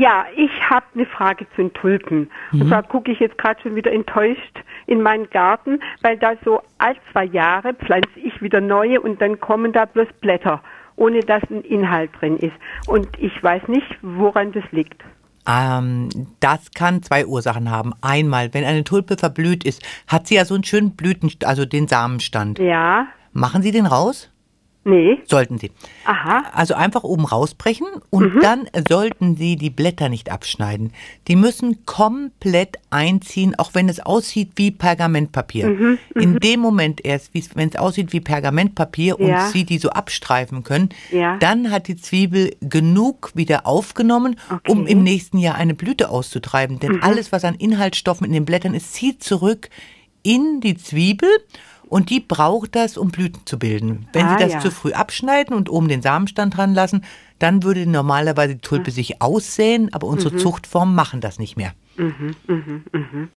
Ja, ich habe eine Frage zu den Tulpen. Und zwar gucke ich jetzt gerade schon wieder enttäuscht in meinen Garten, weil da so all zwei Jahre pflanze ich wieder neue und dann kommen da bloß Blätter, ohne dass ein Inhalt drin ist. Und ich weiß nicht, woran das liegt. Ähm, das kann zwei Ursachen haben. Einmal, wenn eine Tulpe verblüht ist, hat sie ja so einen schönen Blüten, also den Samenstand. Ja, Machen Sie den raus? Nee, Sollten Sie. aha, Also einfach oben rausbrechen und Mhm. dann sollten Sie die Blätter nicht abschneiden. Die müssen komplett einziehen, auch wenn es aussieht wie Pergamentpapier. Mhm, In dem Moment erst, wenn es aussieht wie Pergamentpapier und Ja. Sie die so abstreifen können, Ja. dann hat die Zwiebel genug wieder aufgenommen, um Okay. im nächsten Jahr eine Blüte auszutreiben. Denn Mhm. alles, was an Inhaltsstoffen in den Blättern ist, zieht zurück in die Zwiebel. Und die braucht das, um Blüten zu bilden. Wenn Ah, Sie das ja. zu früh abschneiden und oben den Samenstand dran lassen, dann würde normalerweise die Tulpe sich aussäen, aber unsere Zuchtformen machen das nicht mehr.